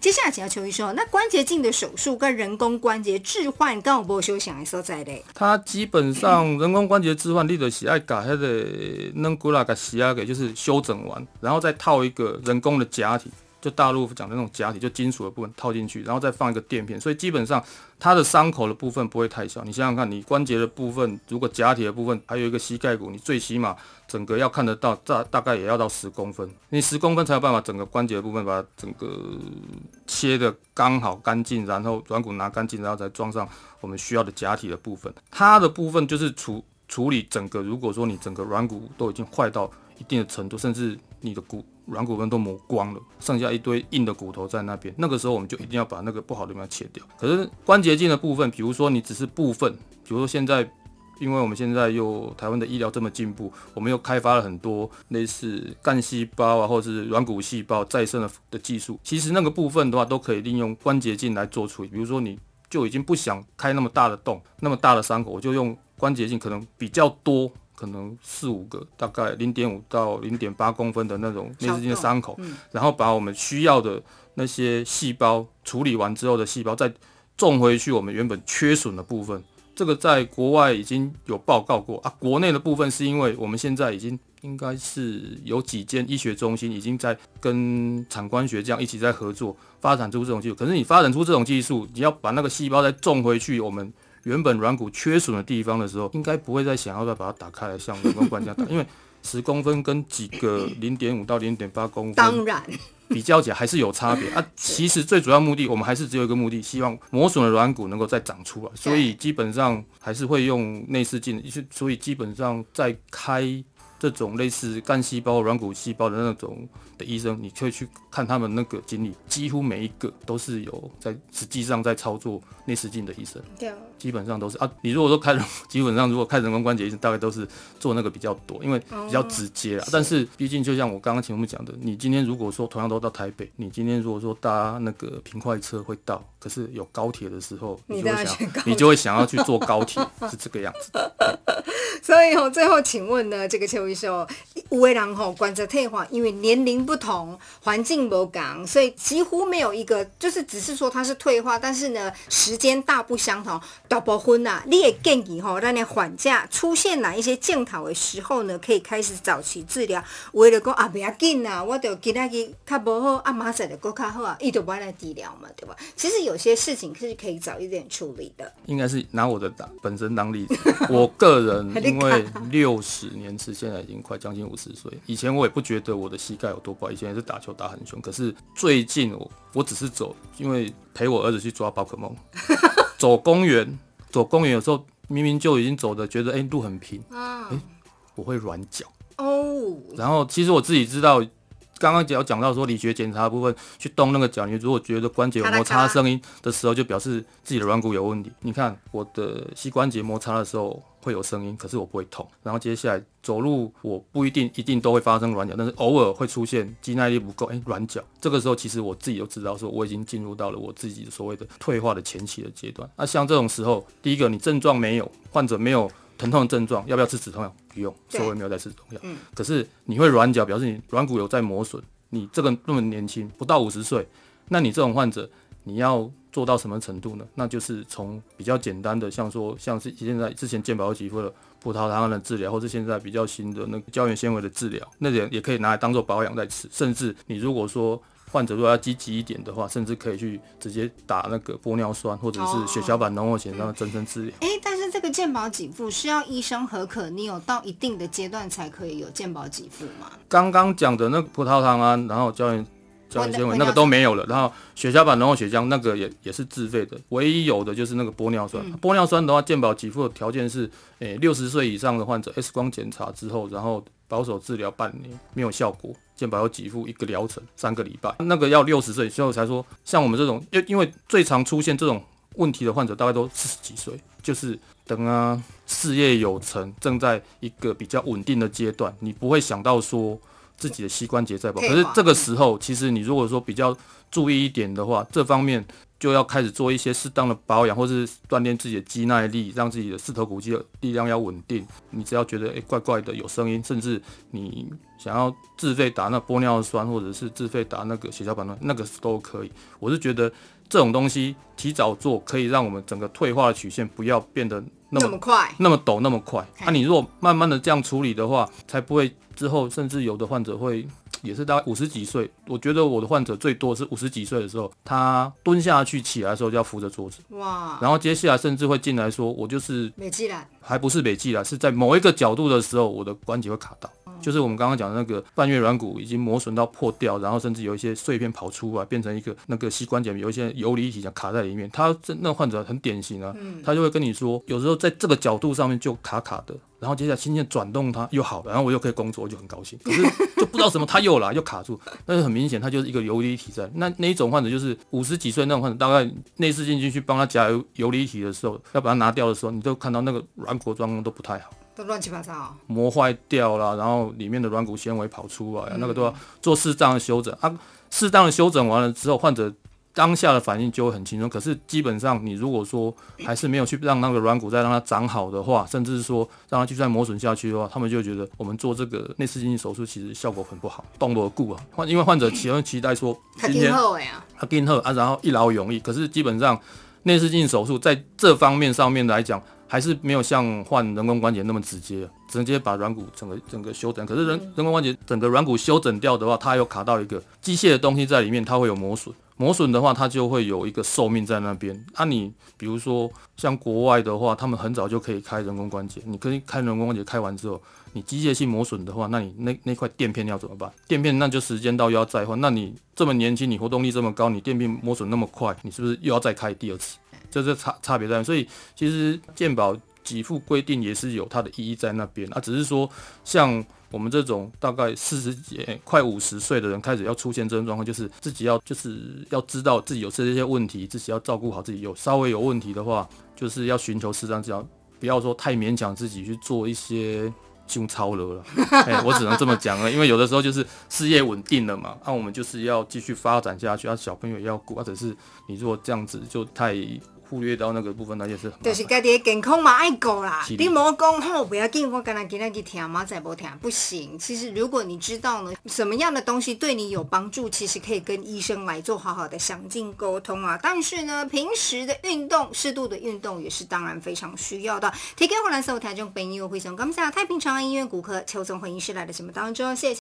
接下来请教邱医生，那关节镜的手术跟人工关节置换，刚好不休想的所在嘞？它基本上人工关节置换，你得是爱把它的弄过来给洗下给，就是修整完，然后再套一个人工的假体。就大陆讲的那种假体，就金属的部分套进去，然后再放一个垫片，所以基本上它的伤口的部分不会太小。你想想看，你关节的部分，如果假体的部分还有一个膝盖骨，你最起码整个要看得到，大大概也要到十公分，你十公分才有办法整个关节的部分把它整个切的刚好干净，然后软骨拿干净，然后再装上我们需要的假体的部分。它的部分就是处处理整个，如果说你整个软骨都已经坏到一定的程度，甚至你的骨。软骨跟都磨光了，剩下一堆硬的骨头在那边。那个时候我们就一定要把那个不好的地方切掉。可是关节镜的部分，比如说你只是部分，比如说现在，因为我们现在又台湾的医疗这么进步，我们又开发了很多类似干细胞啊，或者是软骨细胞再生的的技术。其实那个部分的话，都可以利用关节镜来做处理。比如说你就已经不想开那么大的洞，那么大的伤口，我就用关节镜，可能比较多。可能四五个，大概零点五到零点八公分的那种内视镜的伤口，然后把我们需要的那些细胞处理完之后的细胞再种回去，我们原本缺损的部分。这个在国外已经有报告过啊。国内的部分是因为我们现在已经应该是有几间医学中心已经在跟产官学这样一起在合作，发展出这种技术。可是你发展出这种技术，你要把那个细胞再种回去，我们。原本软骨缺损的地方的时候，应该不会再想要再把它打开来像人工关节打，因为十公分跟几个零点五到零点八公分，当然比较起来还是有差别啊。其实最主要目的，我们还是只有一个目的，希望磨损的软骨能够再长出来，所以基本上还是会用内视镜，所以基本上在开。这种类似干细胞、软骨细胞的那种的医生，你可以去看他们那个经历，几乎每一个都是有在实际上在操作内视镜的医生，基本上都是啊。你如果说开人，基本上如果开人工关节医生，大概都是做那个比较多，因为比较直接啊。但是毕竟就像我刚刚前面讲的，你今天如果说同样都到台北，你今天如果说搭那个平快车会到，可是有高铁的时候，你就会想，你就会想要去坐高铁，是这个样子。所以哦，最后请问呢，这个邱医生，有的人吼关节退化，因为年龄不同，环境不同，所以几乎没有一个，就是只是说它是退化，但是呢，时间大不相同。大部分呐，你也建议吼，让你缓假出现哪一些镜头的时候呢，可以开始早期治疗。为了讲啊，不要紧呐，我就今仔日较不好，啊马上就搁较好啊，伊就不来治疗嘛，对吧？其实有些事情是可以早一点处理的。应该是拿我的当本身当例子，我个人。因为六十年次，现在已经快将近五十岁。以前我也不觉得我的膝盖有多不好，以前也是打球打很凶。可是最近我我只是走，因为陪我儿子去抓宝可梦，走公园，走公园有时候明明就已经走的觉得哎路很平，哎我会软脚哦。然后其实我自己知道。刚刚讲讲到说理学检查部分去动那个脚，你如果觉得关节有摩擦声音的时候，就表示自己的软骨有问题。你看我的膝关节摩擦的时候会有声音，可是我不会痛。然后接下来走路我不一定一定都会发生软脚，但是偶尔会出现肌耐力不够，哎，软脚。这个时候其实我自己都知道说我已经进入到了我自己所谓的退化的前期的阶段。那像这种时候，第一个你症状没有，患者没有。疼痛的症状要不要吃止痛药？不用，所以我没有在吃止痛药。嗯，可是你会软脚，表示你软骨有在磨损。你这个那么年轻，不到五十岁，那你这种患者，你要做到什么程度呢？那就是从比较简单的，像说像是现在之前健保给付的葡萄糖的治疗，或是现在比较新的那个胶原纤维的治疗，那点也可以拿来当做保养在吃。甚至你如果说患者如果要积极一点的话，甚至可以去直接打那个玻尿酸，或者是血小板浓厚型的增生治疗。哎，但是这个健保给付是要医生核可，你有到一定的阶段才可以有健保给付吗？刚刚讲的那个葡萄糖胺，然后胶原胶原纤维那个都没有了，然后血小板浓厚血浆那个也也是自费的，唯一有的就是那个玻尿酸。玻尿酸的话，健保给付的条件是，诶，六十岁以上的患者 X 光检查之后，然后保守治疗半年没有效果。健保要给付一个疗程三个礼拜，那个要六十岁之后才说。像我们这种，因因为最常出现这种问题的患者，大概都四十几岁，就是等啊事业有成，正在一个比较稳定的阶段，你不会想到说自己的膝关节在保。可是这个时候，其实你如果说比较注意一点的话，这方面就要开始做一些适当的保养，或是锻炼自己的肌耐力，让自己的四头骨肌的力量要稳定。你只要觉得诶怪怪的有声音，甚至你想要自费打那玻尿酸，或者是自费打那个血小板的，那个都可以。我是觉得这种东西提早做，可以让我们整个退化的曲线不要变得那么快，那么陡那么快。嘿那、你如果慢慢的这样处理的话，才不会之后甚至有的患者会 也是大概五十几岁。我觉得我的患者最多是五十几岁的时候，他蹲下去起来的时候就要扶着桌子，哇，然后接下来甚至会进来说，我就是美肌了，还不是美肌了，是在某一个角度的时候，我的关节会卡到。就是我们刚刚讲的那个半月软骨已经磨损到破掉，然后甚至有一些碎片跑出来，变成一个那个膝关节有一些游离体卡在里面。他这那患者很典型啊，他就会跟你说，有时候在这个角度上面就卡卡的，然后接下来轻轻转动它又好了，然后我又可以工作，我就很高兴。可是就不知道什么他又来又卡住，但是很明显他就是一个游离体在。那那一种患者就是五十几岁那种患者，大概内视镜进去帮他夹游游离体的时候，要把它拿掉的时候，你就看到那个软骨状况都不太好。都乱七八糟。磨坏掉了，然后里面的软骨纤维跑出来，那个都要做适当的修整啊。适当的修整完了之后，患者当下的反应就会很轻松。可是基本上，你如果说还是没有去让那个软骨再让它长好的话，甚至是说让它继续再磨损下去的话，他们就觉得我们做这个内视镜手术其实效果很不好，动不顾啊。患因为患者期望期待说他今今天后哎呀，他更好啊，然后一劳永逸。可是基本上内视镜手术在这方面上面来讲，还是没有像换人工关节那么直接，直接把软骨整个整个修整。可是人人工关节整个软骨修整掉的话，它有卡到一个机械的东西在里面，它会有磨损。磨损的话，它就会有一个寿命在那边。啊，你比如说像国外的话，他们很早就可以开人工关节，你可以开人工关节开完之后，你机械性磨损的话，那你那那块垫片要怎么办？垫片那就时间到又要再换。那你这么年轻，你活动力这么高，你垫片磨损那么快，你是不是又要再开第二次？这是差差别在，所以其实健保给付规定也是有它的意义在那边啊，只是说像我们这种大概四十几、诶快五十岁的人开始要出现这种状况，就是自己要就是要知道自己有这些问题，自己要照顾好自己。有稍微有问题的话，就是要寻求适当治疗，不要说太勉强自己去做一些。胸超了了，哎、我只能这么讲了，因为有的时候就是事业稳定了嘛，那、我们就是要继续发展下去，啊，小朋友也要顾，或者是你如果这样子就太忽略到那个部分，那也是很就是家己的健康嘛爱顾啦你莫讲吼，不要紧，我刚才今天去听，马仔不听，不行。其实如果你知道呢，什么样的东西对你有帮助，其实可以跟医生来做好好的详尽沟通啊。但是呢，平时的运动，适度的运动也是当然非常需要的。提供回来所有台中朋友，非常感谢太平长安医院骨科邱总会医师来的节目当中，谢谢。